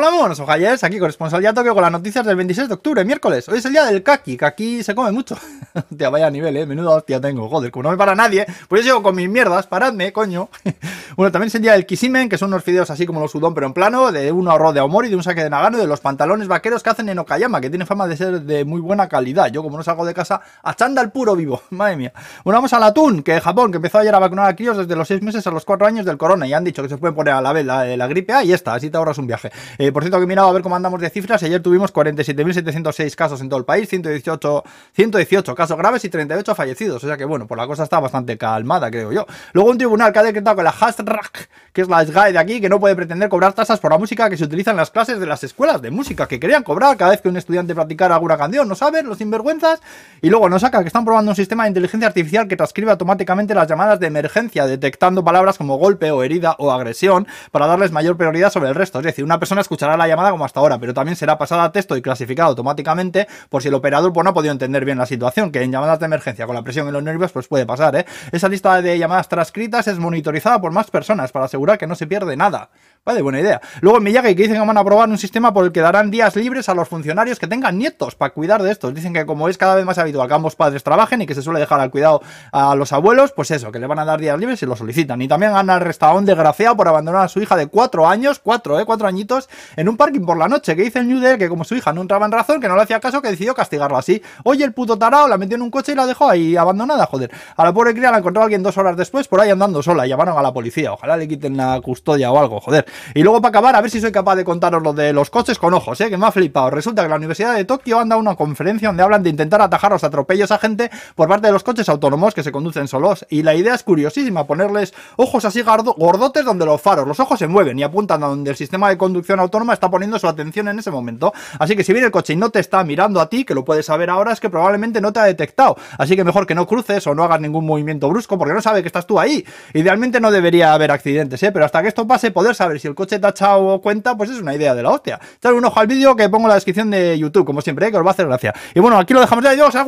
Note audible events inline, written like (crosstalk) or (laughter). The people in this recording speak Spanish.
Hola, muy buenos ojalles, aquí corresponsal ya Tokio con las noticias del 26 de octubre, miércoles. Hoy es el día del kaki, aquí se come mucho. (laughs) Hostia, vaya nivel, eh, menuda hostia tengo, joder, como no me para nadie, pues yo sigo con mis mierdas, paradme, coño. Bueno, también es el kisimen, que son unos fideos así como los udon, pero en plano, de un arroz de Aomori, de un saque de Nagano, de los pantalones vaqueros que hacen en Okayama, que tiene fama de ser de muy buena calidad. Yo, como no salgo de casa, achanda el puro vivo, (laughs) madre mía. Bueno, vamos al atún, que Japón, que empezó ayer a vacunar a críos desde los 6 meses a los 4 años del corona, y han dicho que se pueden poner a la vez la, la gripe, ah, y está, así te ahorras un viaje. Eh, por cierto, que he mirado a ver cómo andamos de cifras. Ayer tuvimos 47.706 casos en todo el país, 118, 118 casos graves y 38 fallecidos. O sea que, bueno, pues la cosa está bastante calmada, creo yo. Luego un tribunal que ha decretado que la Hasrak, que es la SGAE de aquí, que no puede pretender cobrar tasas por la música que se utiliza en las clases de las escuelas de música, que querían cobrar cada vez que un estudiante practicara alguna canción, ¿no saben? Los sinvergüenzas. Y luego nos saca que están probando un sistema de inteligencia artificial que transcribe automáticamente las llamadas de emergencia, detectando palabras como golpe o herida o agresión para darles mayor prioridad sobre el resto. Es decir, una persona escuchará la llamada como hasta ahora, pero también será pasada a texto y clasificada automáticamente por si el operador pues, no ha podido entender bien la situación, que en llamadas de emergencia con la presión en los nervios pues puede pasar. ¿eh? Esa lista de llamadas transcritas es monitorizada por más personas para asegurar que no se pierde nada. Vale, buena idea. Luego en Miyagi que dicen que van a probar un sistema por el que darán días libres a los funcionarios que tengan nietos para cuidar de estos. Dicen que como es cada vez más habitual que ambos padres trabajen y que se suele dejar al cuidado a los abuelos, pues eso, que le van a dar días libres y lo solicitan. Y también han arrestado a un desgraciado por abandonar a su hija de cuatro años, cuatro, eh, cuatro añitos, en un parking por la noche, que dice el New Day que como su hija no entraba en razón, que no le hacía caso, que decidió castigarlo así. Oye, el puto tarao la metió en un coche y la dejó ahí abandonada, joder. A la pobre cría la encontró alguien dos horas después por ahí andando sola. Llamaron a la policía. Ojalá le quiten la custodia o algo, joder. Y luego para acabar, a ver si soy capaz de contaros lo de los coches con ojos, ¿eh? que me ha flipado. Resulta que la Universidad de Tokio anda una conferencia donde hablan de intentar atajar los atropellos a gente por parte de los coches autónomos que se conducen solos. Y la idea es curiosísima, ponerles ojos así gordotes donde los faros, los ojos se mueven y apuntan a donde el sistema de conducción autónoma está poniendo su atención en ese momento. Así que si viene el coche y no te está mirando a ti, que lo puedes saber ahora, es que probablemente no te ha detectado. Así que mejor que no cruces o no hagas ningún movimiento brusco porque no sabe que estás tú ahí. Idealmente no debería haber accidentes, ¿eh? pero hasta que esto pase, poder saber si el coche te ha echado cuenta, pues es una idea de la hostia. Echar un ojo al vídeo que pongo en la descripción de YouTube, como siempre, ¿eh? que os va a hacer gracia. Y bueno, aquí lo dejamos ya. Adiós.